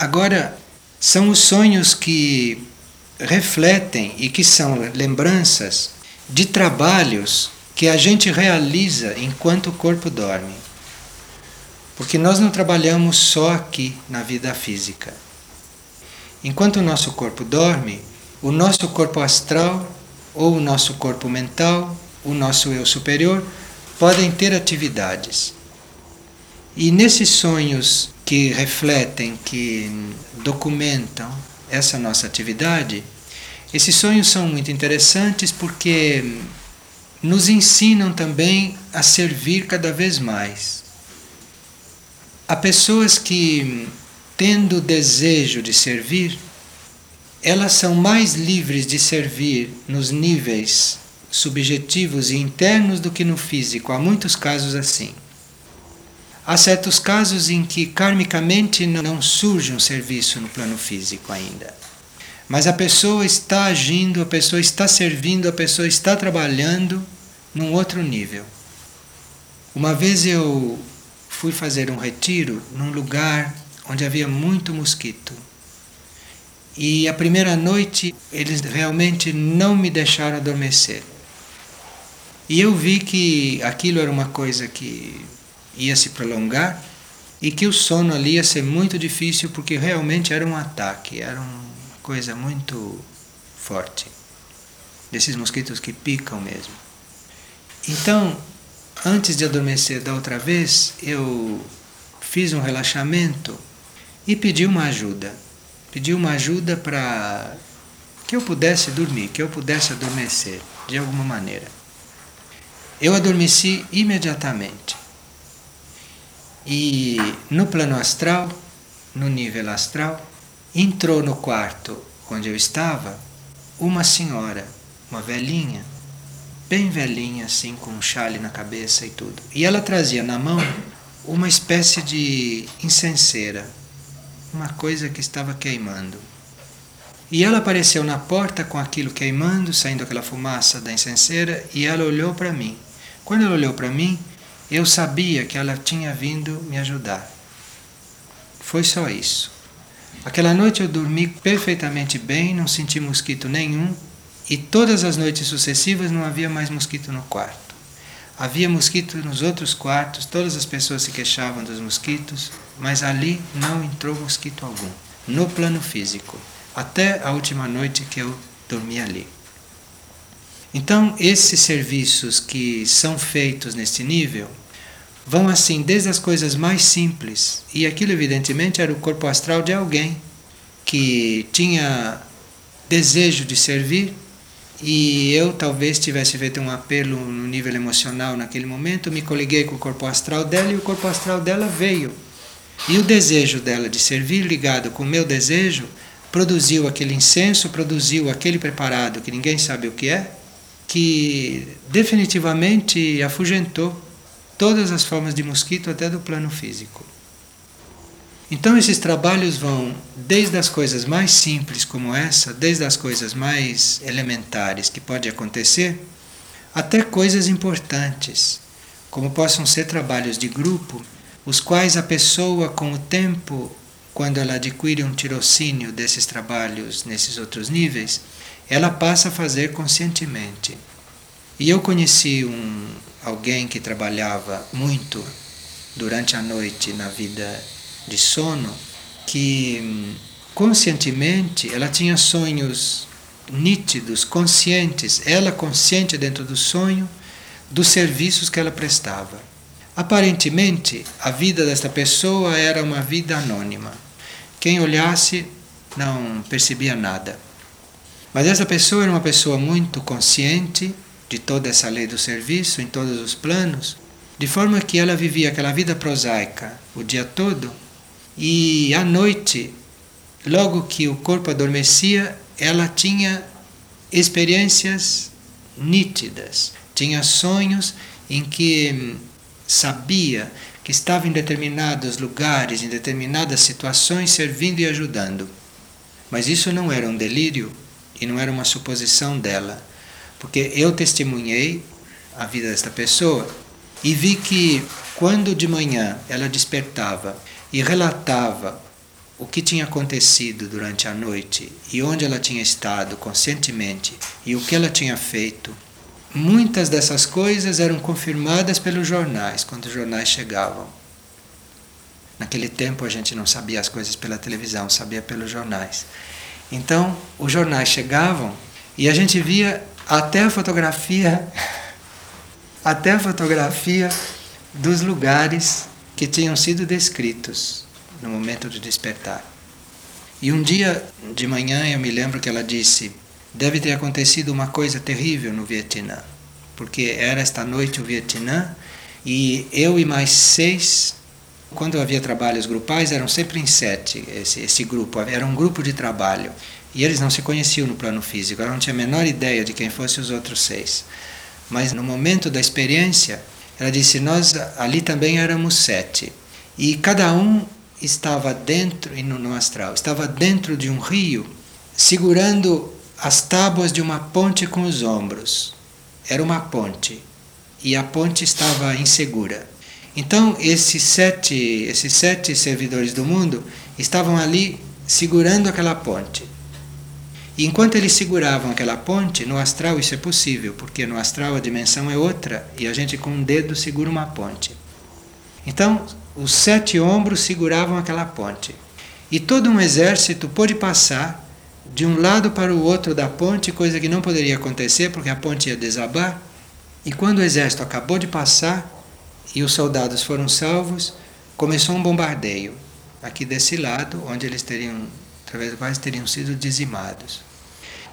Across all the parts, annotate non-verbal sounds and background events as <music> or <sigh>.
Agora, são os sonhos que refletem e que são lembranças de trabalhos que a gente realiza enquanto o corpo dorme. Porque nós não trabalhamos só aqui na vida física. Enquanto o nosso corpo dorme, o nosso corpo astral ou o nosso corpo mental, o nosso eu superior, podem ter atividades. E nesses sonhos que refletem, que documentam essa nossa atividade, esses sonhos são muito interessantes porque nos ensinam também a servir cada vez mais. Há pessoas que, tendo o desejo de servir, elas são mais livres de servir nos níveis subjetivos e internos do que no físico. Há muitos casos assim. Há certos casos em que karmicamente não surge um serviço no plano físico ainda. Mas a pessoa está agindo, a pessoa está servindo, a pessoa está trabalhando num outro nível. Uma vez eu fui fazer um retiro num lugar onde havia muito mosquito. E a primeira noite eles realmente não me deixaram adormecer. E eu vi que aquilo era uma coisa que ia se prolongar e que o sono ali ia ser muito difícil porque realmente era um ataque, era uma coisa muito forte. Desses mosquitos que picam mesmo. Então, antes de adormecer da outra vez, eu fiz um relaxamento e pedi uma ajuda. Pedi uma ajuda para que eu pudesse dormir, que eu pudesse adormecer de alguma maneira. Eu adormeci imediatamente. E no plano astral, no nível astral, entrou no quarto onde eu estava uma senhora, uma velhinha, bem velhinha, assim, com um chale na cabeça e tudo. E ela trazia na mão uma espécie de incenseira, uma coisa que estava queimando. E ela apareceu na porta com aquilo queimando, saindo aquela fumaça da incenseira, e ela olhou para mim. Quando ela olhou para mim, eu sabia que ela tinha vindo me ajudar. Foi só isso. Aquela noite eu dormi perfeitamente bem, não senti mosquito nenhum, e todas as noites sucessivas não havia mais mosquito no quarto. Havia mosquito nos outros quartos, todas as pessoas se queixavam dos mosquitos, mas ali não entrou mosquito algum, no plano físico, até a última noite que eu dormi ali. Então, esses serviços que são feitos neste nível vão assim desde as coisas mais simples, e aquilo evidentemente era o corpo astral de alguém que tinha desejo de servir, e eu talvez tivesse feito um apelo no nível emocional naquele momento, me coliguei com o corpo astral dela e o corpo astral dela veio. E o desejo dela de servir ligado com o meu desejo produziu aquele incenso, produziu aquele preparado que ninguém sabe o que é, que definitivamente afugentou todas as formas de mosquito até do plano físico. Então esses trabalhos vão desde as coisas mais simples como essa, desde as coisas mais elementares que pode acontecer, até coisas importantes, como possam ser trabalhos de grupo, os quais a pessoa com o tempo, quando ela adquire um tirocínio desses trabalhos nesses outros níveis, ela passa a fazer conscientemente. E eu conheci um, alguém que trabalhava muito durante a noite na vida de sono, que hum, conscientemente ela tinha sonhos nítidos, conscientes, ela consciente dentro do sonho dos serviços que ela prestava. Aparentemente, a vida desta pessoa era uma vida anônima. Quem olhasse não percebia nada. Mas essa pessoa era uma pessoa muito consciente de toda essa lei do serviço em todos os planos, de forma que ela vivia aquela vida prosaica o dia todo e à noite, logo que o corpo adormecia, ela tinha experiências nítidas, tinha sonhos em que hum, sabia que estava em determinados lugares, em determinadas situações, servindo e ajudando. Mas isso não era um delírio e não era uma suposição dela, porque eu testemunhei a vida desta pessoa e vi que quando de manhã ela despertava e relatava o que tinha acontecido durante a noite e onde ela tinha estado conscientemente e o que ela tinha feito, muitas dessas coisas eram confirmadas pelos jornais, quando os jornais chegavam. Naquele tempo a gente não sabia as coisas pela televisão, sabia pelos jornais. Então, os jornais chegavam e a gente via até a fotografia, <laughs> até a fotografia dos lugares que tinham sido descritos no momento do despertar. E um dia de manhã eu me lembro que ela disse: deve ter acontecido uma coisa terrível no Vietnã, porque era esta noite o Vietnã e eu e mais seis, quando havia trabalhos grupais, eram sempre em sete esse, esse grupo, era um grupo de trabalho. E eles não se conheciam no plano físico, ela não tinha a menor ideia de quem fossem os outros seis. Mas no momento da experiência, ela disse: Nós ali também éramos sete. E cada um estava dentro, e no, no astral, estava dentro de um rio, segurando as tábuas de uma ponte com os ombros. Era uma ponte. E a ponte estava insegura. Então, esses sete, esses sete servidores do mundo estavam ali segurando aquela ponte. E enquanto eles seguravam aquela ponte, no astral isso é possível, porque no astral a dimensão é outra e a gente com um dedo segura uma ponte. Então, os sete ombros seguravam aquela ponte. E todo um exército pôde passar de um lado para o outro da ponte, coisa que não poderia acontecer porque a ponte ia desabar. E quando o exército acabou de passar e os soldados foram salvos, começou um bombardeio aqui desse lado, onde eles teriam, através do quais teriam sido dizimados.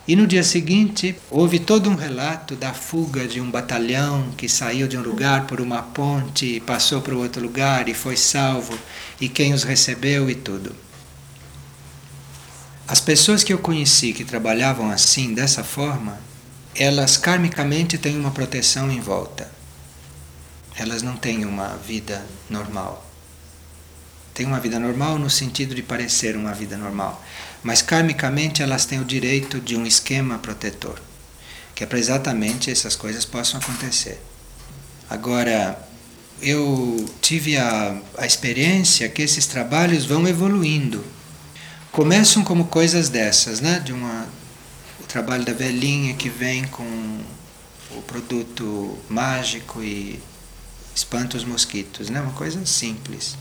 E no dia seguinte, houve todo um relato da fuga de um batalhão que saiu de um lugar por uma ponte passou para o outro lugar e foi salvo, e quem os recebeu e tudo. As pessoas que eu conheci que trabalhavam assim, dessa forma, elas karmicamente têm uma proteção em volta. Elas não têm uma vida normal. Têm uma vida normal no sentido de parecer uma vida normal mas karmicamente elas têm o direito de um esquema protetor, que é para exatamente essas coisas possam acontecer. Agora, eu tive a, a experiência que esses trabalhos vão evoluindo. Começam como coisas dessas, né? De uma, o trabalho da velhinha que vem com o produto mágico e espanta os mosquitos, né? Uma coisa simples.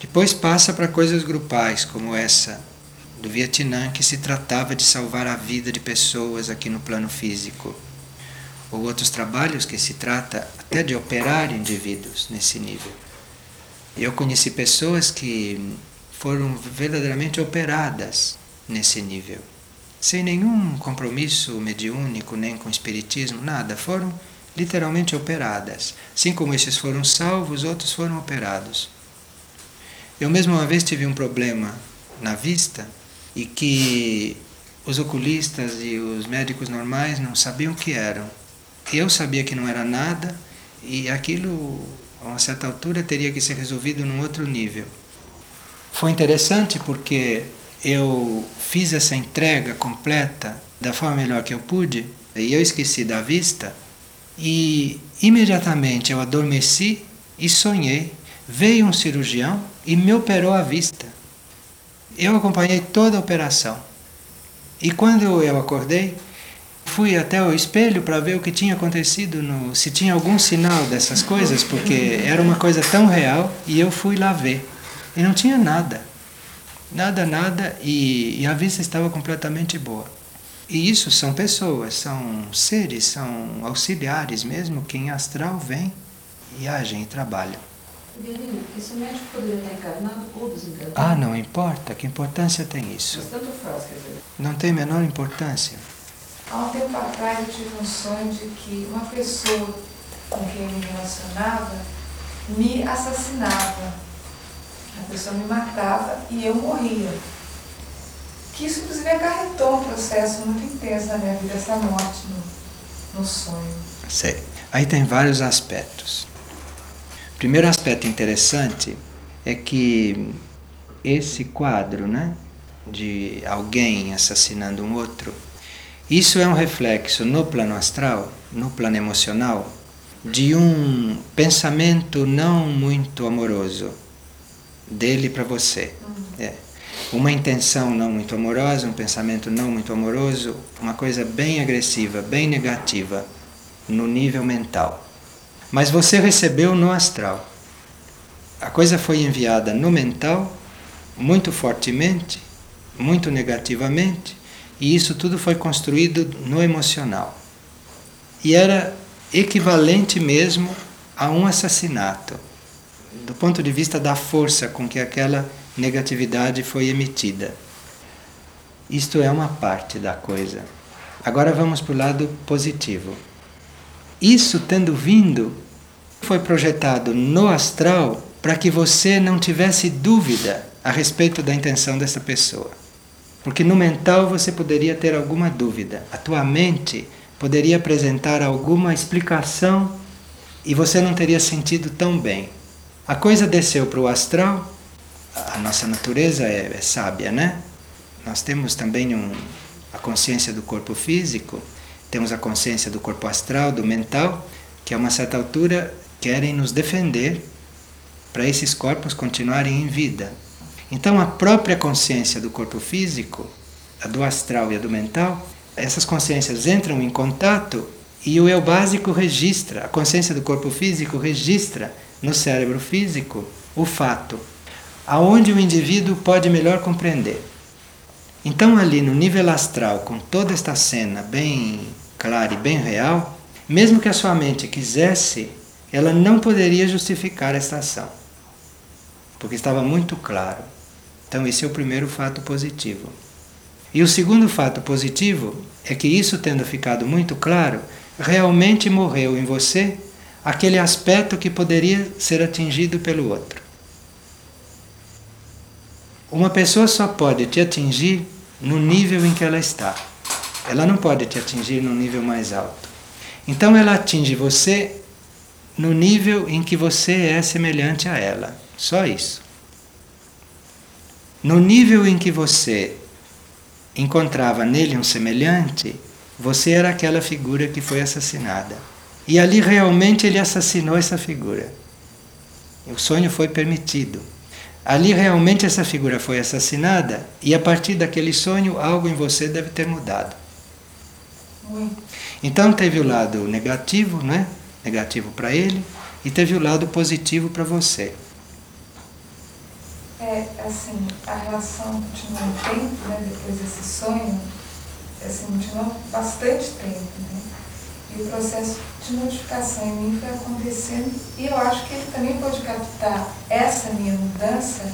Depois passa para coisas grupais, como essa do Vietnã que se tratava de salvar a vida de pessoas aqui no plano físico. Ou outros trabalhos que se trata até de operar indivíduos nesse nível. Eu conheci pessoas que foram verdadeiramente operadas nesse nível, sem nenhum compromisso mediúnico, nem com espiritismo, nada. Foram literalmente operadas. Assim como esses foram salvos, outros foram operados. Eu mesmo uma vez tive um problema na vista e que os oculistas e os médicos normais não sabiam o que eram. Eu sabia que não era nada e aquilo, a uma certa altura, teria que ser resolvido num outro nível. Foi interessante porque eu fiz essa entrega completa da forma melhor que eu pude e eu esqueci da vista e imediatamente eu adormeci e sonhei. Veio um cirurgião e me operou a vista. Eu acompanhei toda a operação. E quando eu acordei, fui até o espelho para ver o que tinha acontecido, no, se tinha algum sinal dessas coisas, porque era uma coisa tão real, e eu fui lá ver. E não tinha nada. Nada, nada, e, e a vista estava completamente boa. E isso são pessoas, são seres, são auxiliares mesmo, que em astral vêm e agem e trabalham. Violino, esse médico poderia estar encarnado ou desencarnado? Ah, não importa. Que importância tem isso? Mas tanto faz, quer dizer. Não tem menor importância. Há um tempo atrás eu tive um sonho de que uma pessoa com quem eu me relacionava me assassinava. A pessoa me matava e eu morria. Que isso, inclusive, acarretou um processo muito intenso na minha vida, essa morte no, no sonho. Sei. Aí tem vários aspectos. Primeiro aspecto interessante é que esse quadro, né, de alguém assassinando um outro, isso é um reflexo no plano astral, no plano emocional, de um pensamento não muito amoroso dele para você. É. uma intenção não muito amorosa, um pensamento não muito amoroso, uma coisa bem agressiva, bem negativa no nível mental. Mas você recebeu no astral. A coisa foi enviada no mental muito fortemente, muito negativamente, e isso tudo foi construído no emocional. E era equivalente mesmo a um assassinato, do ponto de vista da força com que aquela negatividade foi emitida. Isto é uma parte da coisa. Agora vamos para o lado positivo. Isso tendo vindo, foi projetado no astral para que você não tivesse dúvida a respeito da intenção dessa pessoa. Porque no mental você poderia ter alguma dúvida. A tua mente poderia apresentar alguma explicação e você não teria sentido tão bem. A coisa desceu para o astral, a nossa natureza é, é, sábia, né? Nós temos também um, a consciência do corpo físico, temos a consciência do corpo astral, do mental, que a uma certa altura querem nos defender para esses corpos continuarem em vida. Então a própria consciência do corpo físico, a do astral e a do mental, essas consciências entram em contato e o eu básico registra, a consciência do corpo físico registra no cérebro físico o fato, aonde o indivíduo pode melhor compreender. Então, ali no nível astral, com toda esta cena bem clara e bem real, mesmo que a sua mente quisesse, ela não poderia justificar esta ação, porque estava muito claro. Então, esse é o primeiro fato positivo. E o segundo fato positivo é que isso tendo ficado muito claro, realmente morreu em você aquele aspecto que poderia ser atingido pelo outro. Uma pessoa só pode te atingir no nível em que ela está. Ela não pode te atingir no nível mais alto. Então ela atinge você no nível em que você é semelhante a ela. Só isso. No nível em que você encontrava nele um semelhante, você era aquela figura que foi assassinada. E ali realmente ele assassinou essa figura. O sonho foi permitido. Ali realmente essa figura foi assassinada e a partir daquele sonho algo em você deve ter mudado. Então teve o lado negativo, né? Negativo para ele e teve o lado positivo para você. É, assim, a relação continuou um tempo, né, depois desse sonho, assim, continuou bastante tempo, né? E o processo de notificação em mim foi acontecendo e eu acho que ele também pode captar essa minha mudança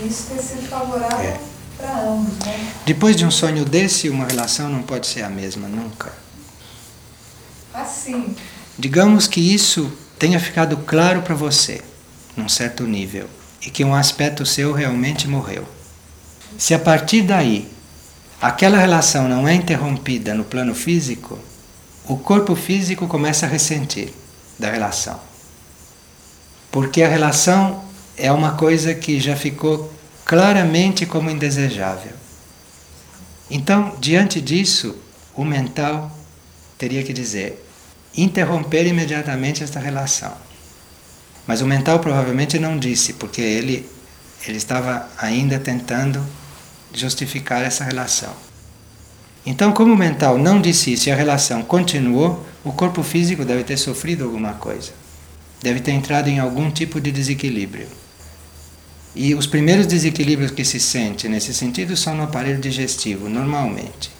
e isso ter sido favorável é. para ambos. Né? Depois de um sonho desse, uma relação não pode ser a mesma, nunca. Assim. Digamos que isso tenha ficado claro para você, num certo nível, e que um aspecto seu realmente morreu. Se a partir daí aquela relação não é interrompida no plano físico, o corpo físico começa a ressentir da relação. Porque a relação é uma coisa que já ficou claramente como indesejável. Então, diante disso, o mental teria que dizer: interromper imediatamente esta relação. Mas o mental provavelmente não disse, porque ele, ele estava ainda tentando justificar essa relação. Então, como o mental não disse isso e a relação continuou, o corpo físico deve ter sofrido alguma coisa. Deve ter entrado em algum tipo de desequilíbrio. E os primeiros desequilíbrios que se sente nesse sentido são no aparelho digestivo, normalmente.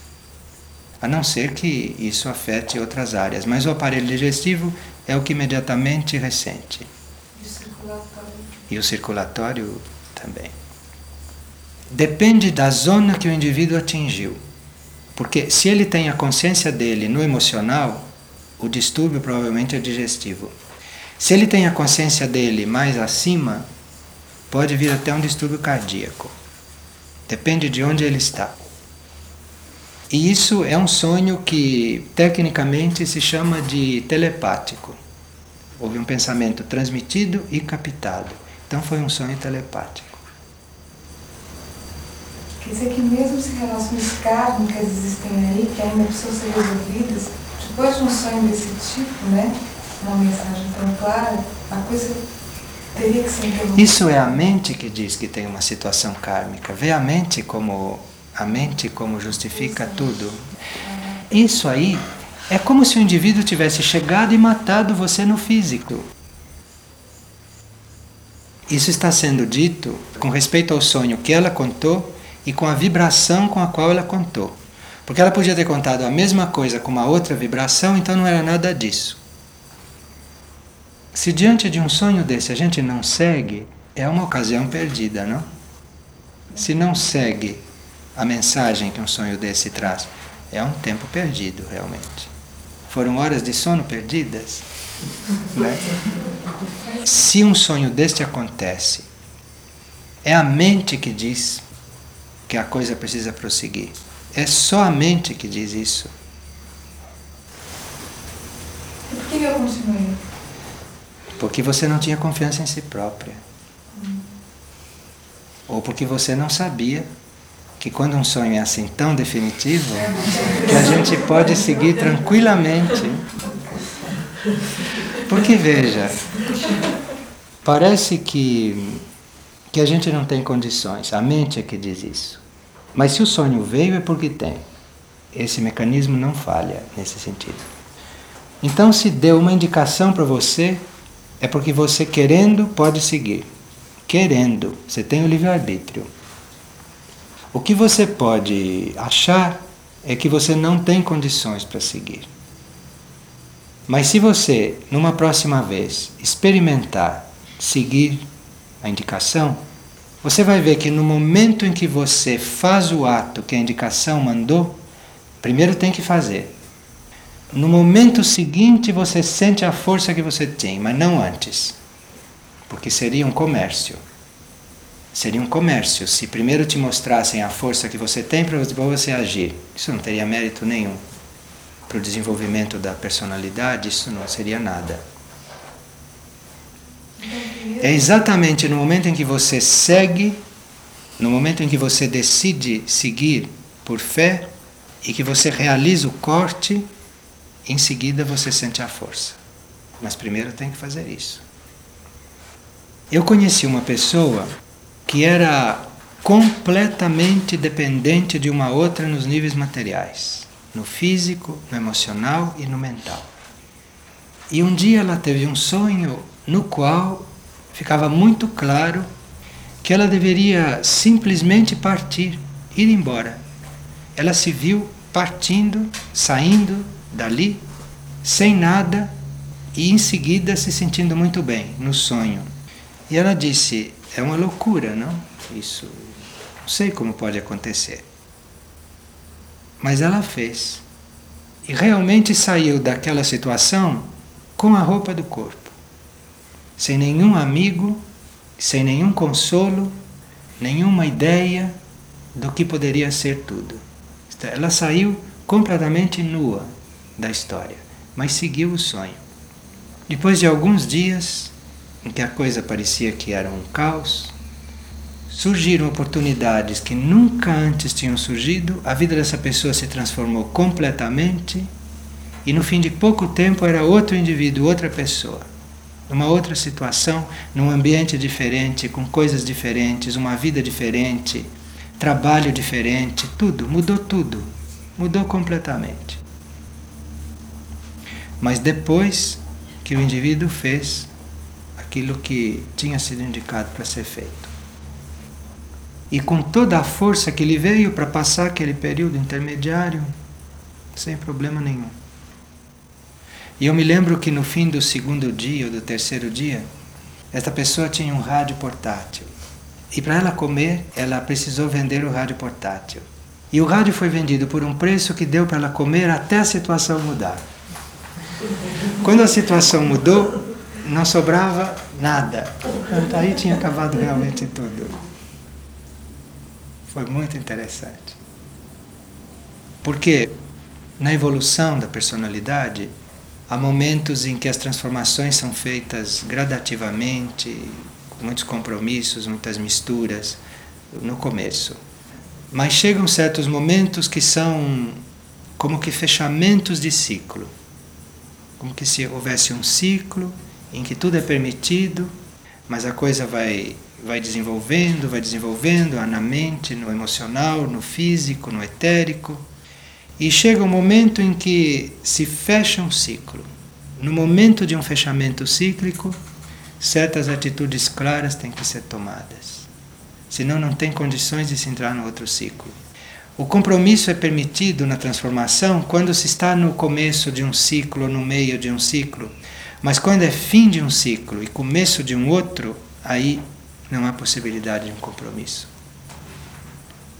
A não ser que isso afete outras áreas, mas o aparelho digestivo é o que imediatamente ressente. E o circulatório? E o circulatório também. Depende da zona que o indivíduo atingiu. Porque se ele tem a consciência dele no emocional, o distúrbio provavelmente é digestivo. Se ele tem a consciência dele mais acima, pode vir até um distúrbio cardíaco. Depende de onde ele está. E isso é um sonho que tecnicamente se chama de telepático. Houve um pensamento transmitido e captado. Então foi um sonho telepático. Quer dizer que mesmo se relações kármicas existem aí, que ainda precisam ser resolvidas, depois de um sonho desse tipo, né, uma mensagem tão clara, a coisa Teria que ser interrompido. Isso é a mente que diz que tem uma situação kármica. Vê a mente como a mente como justifica tudo. Isso aí é como se o indivíduo tivesse chegado e matado você no físico. Isso está sendo dito com respeito ao sonho que ela contou e com a vibração com a qual ela contou. Porque ela podia ter contado a mesma coisa com uma outra vibração, então não era nada disso. Se diante de um sonho desse a gente não segue, é uma ocasião perdida, não? Se não segue a mensagem que um sonho desse traz, é um tempo perdido realmente. Foram horas de sono perdidas. Né? Se um sonho deste acontece, é a mente que diz que a coisa precisa prosseguir. É só a mente que diz isso. E por que eu continuei? Porque você não tinha confiança em si própria. Ou porque você não sabia que quando um sonho é assim tão definitivo, que a gente pode seguir tranquilamente. Porque veja, parece que, que a gente não tem condições, a mente é que diz isso. Mas se o sonho veio é porque tem. Esse mecanismo não falha nesse sentido. Então, se deu uma indicação para você, é porque você querendo pode seguir. Querendo, você tem o livre-arbítrio. O que você pode achar é que você não tem condições para seguir. Mas se você, numa próxima vez, experimentar seguir a indicação, você vai ver que no momento em que você faz o ato que a indicação mandou, primeiro tem que fazer. No momento seguinte você sente a força que você tem, mas não antes. Porque seria um comércio. Seria um comércio se primeiro te mostrassem a força que você tem para você agir. Isso não teria mérito nenhum. Para o desenvolvimento da personalidade, isso não seria nada. É exatamente no momento em que você segue, no momento em que você decide seguir por fé e que você realiza o corte, em seguida você sente a força. Mas primeiro tem que fazer isso. Eu conheci uma pessoa que era completamente dependente de uma outra nos níveis materiais, no físico, no emocional e no mental. E um dia ela teve um sonho no qual ficava muito claro que ela deveria simplesmente partir, ir embora. Ela se viu partindo, saindo dali, sem nada e em seguida se sentindo muito bem no sonho. E ela disse: é uma loucura, não? Isso. Não sei como pode acontecer. Mas ela fez. E realmente saiu daquela situação com a roupa do corpo. Sem nenhum amigo, sem nenhum consolo, nenhuma ideia do que poderia ser tudo. Ela saiu completamente nua da história, mas seguiu o sonho. Depois de alguns dias, em que a coisa parecia que era um caos, surgiram oportunidades que nunca antes tinham surgido, a vida dessa pessoa se transformou completamente e no fim de pouco tempo era outro indivíduo, outra pessoa. Numa outra situação, num ambiente diferente, com coisas diferentes, uma vida diferente, trabalho diferente, tudo, mudou tudo. Mudou completamente. Mas depois que o indivíduo fez aquilo que tinha sido indicado para ser feito. E com toda a força que lhe veio para passar aquele período intermediário, sem problema nenhum. E eu me lembro que no fim do segundo dia ou do terceiro dia, esta pessoa tinha um rádio portátil. E para ela comer, ela precisou vender o rádio portátil. E o rádio foi vendido por um preço que deu para ela comer até a situação mudar. Quando a situação mudou, não sobrava nada. Aí tinha acabado realmente tudo. Foi muito interessante. Porque na evolução da personalidade, há momentos em que as transformações são feitas gradativamente, com muitos compromissos, muitas misturas, no começo. Mas chegam certos momentos que são como que fechamentos de ciclo. Como que se houvesse um ciclo em que tudo é permitido, mas a coisa vai vai desenvolvendo, vai desenvolvendo na mente, no emocional, no físico, no etérico, e chega um momento em que se fecha um ciclo. No momento de um fechamento cíclico, certas atitudes claras têm que ser tomadas. Senão não tem condições de se entrar no outro ciclo. O compromisso é permitido na transformação quando se está no começo de um ciclo, no meio de um ciclo. Mas quando é fim de um ciclo e começo de um outro, aí não há possibilidade de um compromisso.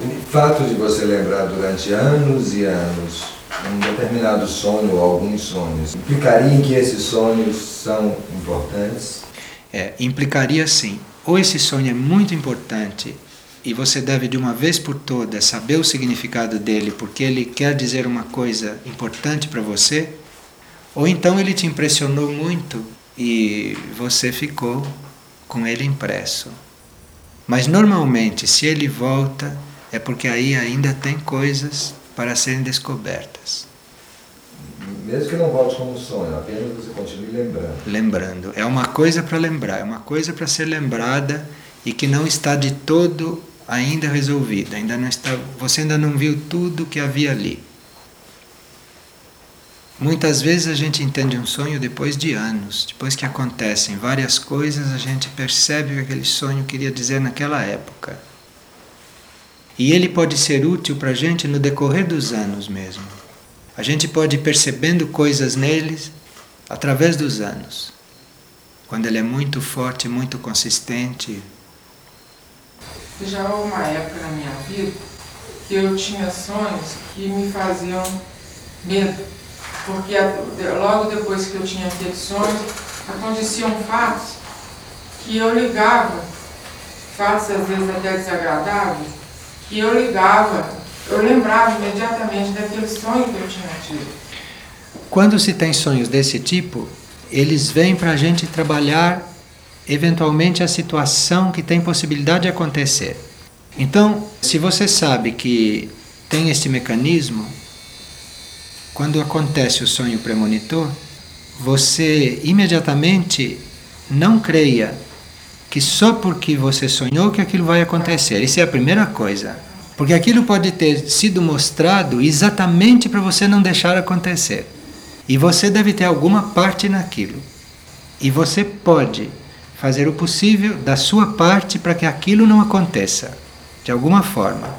O fato de você lembrar durante anos e anos um determinado sonho ou alguns sonhos, implicaria em que esses sonhos são importantes? É, implicaria sim. Ou esse sonho é muito importante e você deve de uma vez por todas saber o significado dele porque ele quer dizer uma coisa importante para você, ou então ele te impressionou muito e você ficou com ele impresso. Mas normalmente, se ele volta, é porque aí ainda tem coisas para serem descobertas. Mesmo que não volte como sonho, apenas você continue lembrando. Lembrando. É uma coisa para lembrar, é uma coisa para ser lembrada e que não está de todo ainda resolvida. Ainda não está, você ainda não viu tudo que havia ali. Muitas vezes a gente entende um sonho depois de anos, depois que acontecem várias coisas, a gente percebe o que aquele sonho queria dizer naquela época. E ele pode ser útil para a gente no decorrer dos anos mesmo. A gente pode ir percebendo coisas neles através dos anos. Quando ele é muito forte, muito consistente. Já houve uma época na minha vida que eu tinha sonhos que me faziam medo porque logo depois que eu tinha aqueles sonhos, aconteciam fatos que eu ligava, fatos às vezes até desagradáveis, que eu ligava, eu lembrava imediatamente daquele sonho que eu tinha tido. Quando se tem sonhos desse tipo, eles vêm para a gente trabalhar eventualmente a situação que tem possibilidade de acontecer. Então, se você sabe que tem esse mecanismo, quando acontece o sonho premonitor, você imediatamente não creia que só porque você sonhou que aquilo vai acontecer. Isso é a primeira coisa. Porque aquilo pode ter sido mostrado exatamente para você não deixar acontecer. E você deve ter alguma parte naquilo. E você pode fazer o possível da sua parte para que aquilo não aconteça, de alguma forma.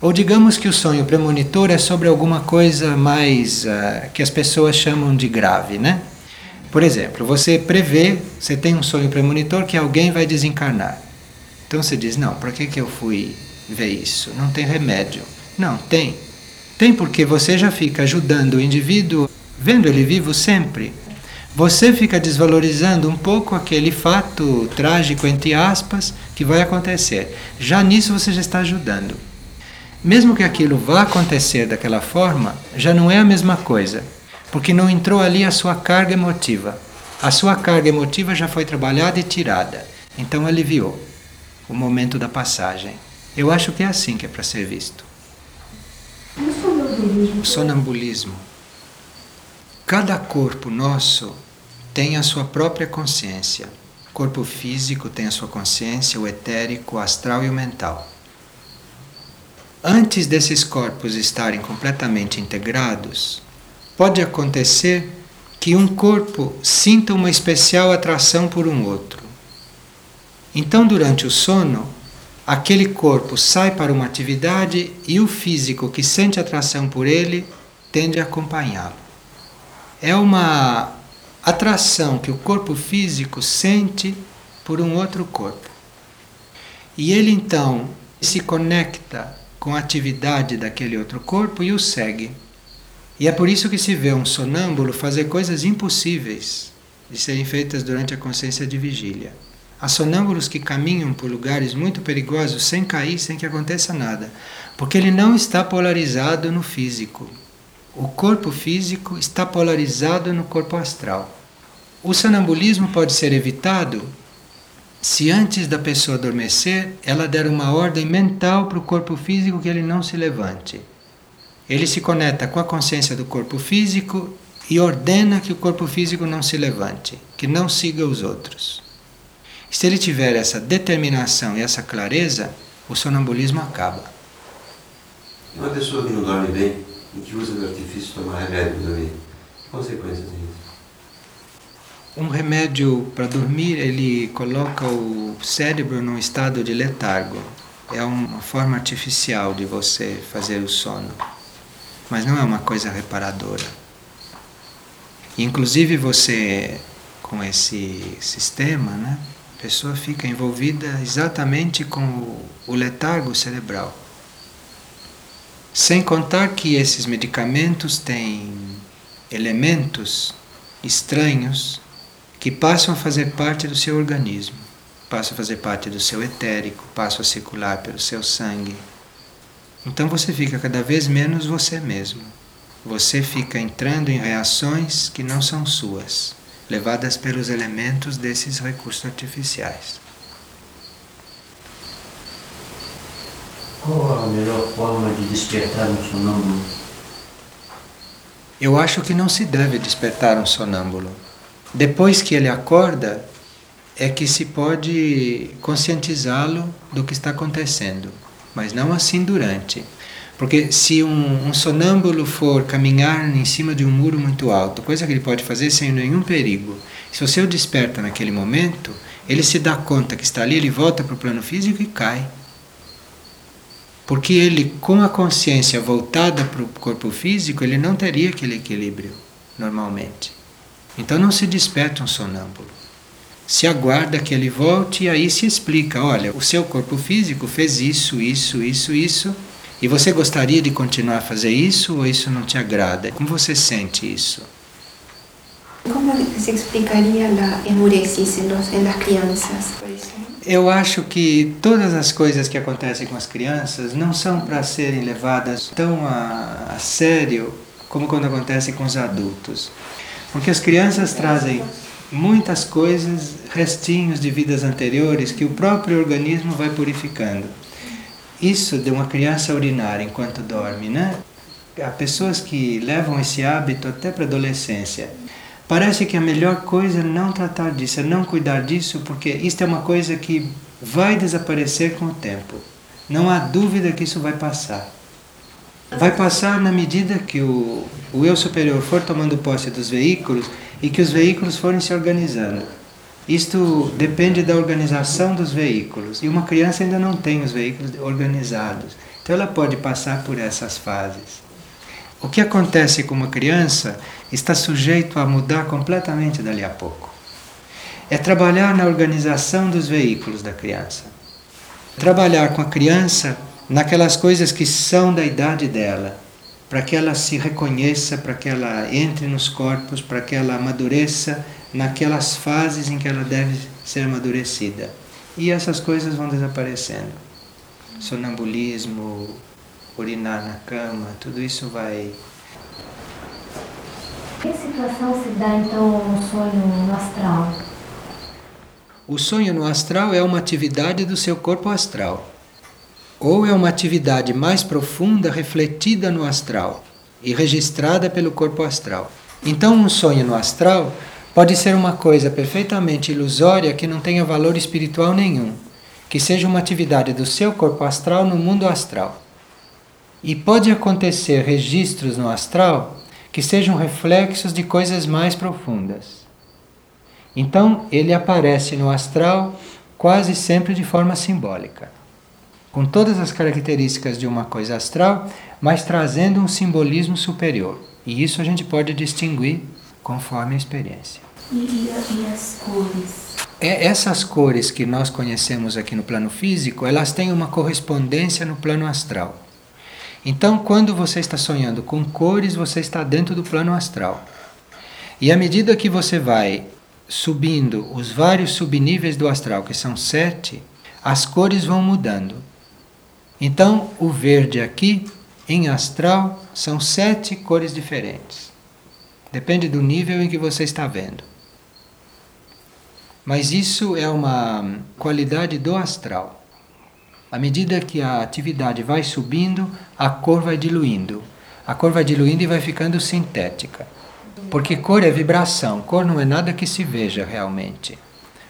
Ou digamos que o sonho premonitor é sobre alguma coisa mais uh, que as pessoas chamam de grave, né? Por exemplo, você prevê, você tem um sonho premonitor que alguém vai desencarnar. Então você diz: Não, para que, que eu fui ver isso? Não tem remédio. Não, tem. Tem porque você já fica ajudando o indivíduo, vendo ele vivo sempre. Você fica desvalorizando um pouco aquele fato trágico, entre aspas, que vai acontecer. Já nisso você já está ajudando. Mesmo que aquilo vá acontecer daquela forma, já não é a mesma coisa, porque não entrou ali a sua carga emotiva. A sua carga emotiva já foi trabalhada e tirada, então aliviou o momento da passagem. Eu acho que é assim que é para ser visto. O sonambulismo. Cada corpo nosso tem a sua própria consciência. O corpo físico tem a sua consciência, o etérico, o astral e o mental. Antes desses corpos estarem completamente integrados, pode acontecer que um corpo sinta uma especial atração por um outro. Então, durante o sono, aquele corpo sai para uma atividade e o físico que sente atração por ele tende a acompanhá-lo. É uma atração que o corpo físico sente por um outro corpo. E ele então se conecta com a atividade daquele outro corpo e o segue. E é por isso que se vê um sonâmbulo fazer coisas impossíveis de serem feitas durante a consciência de vigília. Há sonâmbulos que caminham por lugares muito perigosos sem cair, sem que aconteça nada, porque ele não está polarizado no físico. O corpo físico está polarizado no corpo astral. O sonambulismo pode ser evitado se antes da pessoa adormecer, ela der uma ordem mental para o corpo físico que ele não se levante. Ele se conecta com a consciência do corpo físico e ordena que o corpo físico não se levante, que não siga os outros. Se ele tiver essa determinação e essa clareza, o sonambulismo acaba. Uma pessoa que não dorme bem e que usa o artifício tomar remédio para dormir, que consequências tem isso? Um remédio para dormir, ele coloca o cérebro num estado de letargo. É uma forma artificial de você fazer o sono, mas não é uma coisa reparadora. Inclusive você com esse sistema, né? A pessoa fica envolvida exatamente com o, o letargo cerebral. Sem contar que esses medicamentos têm elementos estranhos que passam a fazer parte do seu organismo, passam a fazer parte do seu etérico, passam a circular pelo seu sangue. Então você fica cada vez menos você mesmo. Você fica entrando em reações que não são suas levadas pelos elementos desses recursos artificiais. Qual a melhor forma de despertar um sonâmbulo? Eu acho que não se deve despertar um sonâmbulo. Depois que ele acorda, é que se pode conscientizá-lo do que está acontecendo, mas não assim durante. Porque se um, um, sonâmbulo for caminhar em cima de um muro muito alto, coisa que ele pode fazer sem nenhum perigo, se você o desperta naquele momento, ele se dá conta que está ali, ele volta para o plano físico e cai. Porque ele, com a consciência voltada para o corpo físico, ele não teria aquele equilíbrio normalmente. Então não se desperta um sonâmbulo. Se aguarda que ele volte e aí se explica: olha, o seu corpo físico fez isso, isso, isso, isso e você gostaria de continuar a fazer isso ou isso não te agrada? Como você sente isso? Como se explicaria a enuresis nas crianças, por exemplo? Eu acho que todas as coisas que acontecem com as crianças não são para serem levadas tão a, a sério como quando acontece com os adultos. Porque as crianças trazem muitas coisas, restinhos de vidas anteriores que o próprio organismo vai purificando. Isso de uma criança urinar enquanto dorme, né? Há pessoas que levam esse hábito até para a adolescência. Parece que a melhor coisa é não tratar disso, é não cuidar disso, porque isto é uma coisa que vai desaparecer com o tempo. Não há dúvida que isso vai passar. Vai passar na medida que o, o eu superior for tomando posse dos veículos e que os veículos forem se organizando. Isto depende da organização dos veículos. E uma criança ainda não tem os veículos organizados. Então ela pode passar por essas fases. O que acontece com uma criança está sujeito a mudar completamente dali a pouco. É trabalhar na organização dos veículos da criança. Trabalhar com a criança naquelas coisas que são da idade dela, para que ela se reconheça, para que ela entre nos corpos, para que ela amadureça naquelas fases em que ela deve ser amadurecida. E essas coisas vão desaparecendo. Sonambulismo, urinar na cama, tudo isso vai. Que situação se dá então no sonho no astral? O sonho no astral é uma atividade do seu corpo astral. Ou é uma atividade mais profunda refletida no astral e registrada pelo corpo astral. Então, um sonho no astral Pode ser uma coisa perfeitamente ilusória que não tenha valor espiritual nenhum, que seja uma atividade do seu corpo astral no mundo astral. E pode acontecer registros no astral que sejam reflexos de coisas mais profundas. Então, ele aparece no astral quase sempre de forma simbólica, com todas as características de uma coisa astral, mas trazendo um simbolismo superior. E isso a gente pode distinguir conforme a experiência. E, e, as cores? É, essas cores que nós conhecemos aqui no plano físico, elas têm uma correspondência no plano astral. Então, quando você está sonhando com cores, você está dentro do plano astral. E à medida que você vai subindo os vários subníveis do astral, que são sete, as cores vão mudando. Então, o verde aqui, em astral, são sete cores diferentes. Depende do nível em que você está vendo. Mas isso é uma qualidade do astral. À medida que a atividade vai subindo, a cor vai diluindo. A cor vai diluindo e vai ficando sintética. Porque cor é vibração, cor não é nada que se veja realmente.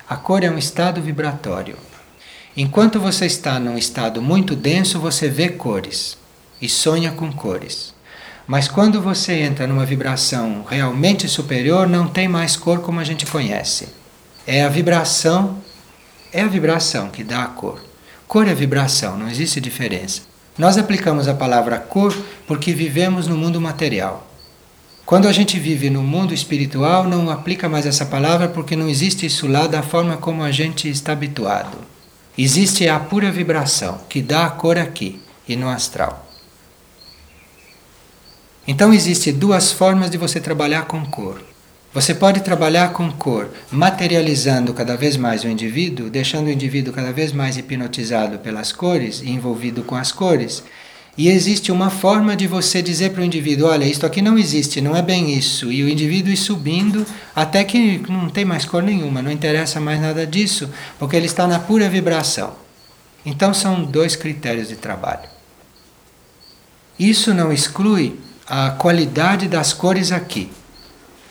A cor é um estado vibratório. Enquanto você está num estado muito denso, você vê cores e sonha com cores. Mas quando você entra numa vibração realmente superior, não tem mais cor como a gente conhece. É a vibração, é a vibração que dá a cor. Cor é vibração, não existe diferença. Nós aplicamos a palavra cor porque vivemos no mundo material. Quando a gente vive no mundo espiritual, não aplica mais essa palavra porque não existe isso lá da forma como a gente está habituado. Existe a pura vibração que dá a cor aqui e no astral. Então existe duas formas de você trabalhar com cor. Você pode trabalhar com cor, materializando cada vez mais o indivíduo, deixando o indivíduo cada vez mais hipnotizado pelas cores envolvido com as cores. E existe uma forma de você dizer para o indivíduo: olha, isto aqui não existe, não é bem isso. E o indivíduo ir subindo até que não tem mais cor nenhuma, não interessa mais nada disso, porque ele está na pura vibração. Então são dois critérios de trabalho. Isso não exclui a qualidade das cores aqui.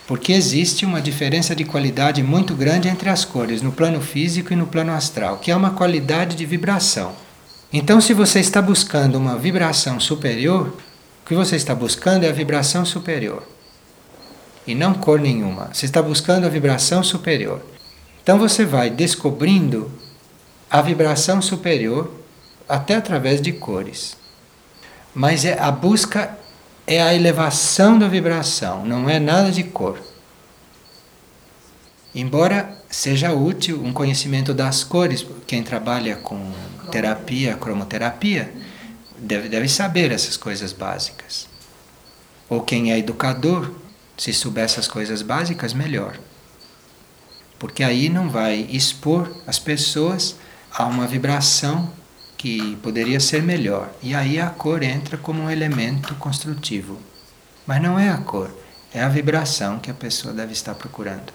Porque existe uma diferença de qualidade muito grande entre as cores, no plano físico e no plano astral, que é uma qualidade de vibração. Então, se você está buscando uma vibração superior, o que você está buscando é a vibração superior. E não cor nenhuma. Você está buscando a vibração superior. Então, você vai descobrindo a vibração superior até através de cores. Mas é, a busca é a elevação da vibração, não é nada de cor. Embora seja útil um conhecimento das cores, quem trabalha com terapia, cromoterapia, deve, deve saber essas coisas básicas. Ou quem é educador, se souber essas coisas básicas, melhor. Porque aí não vai expor as pessoas a uma vibração que poderia ser melhor. E aí a cor entra como um elemento construtivo. Mas não é a cor, é a vibração que a pessoa deve estar procurando.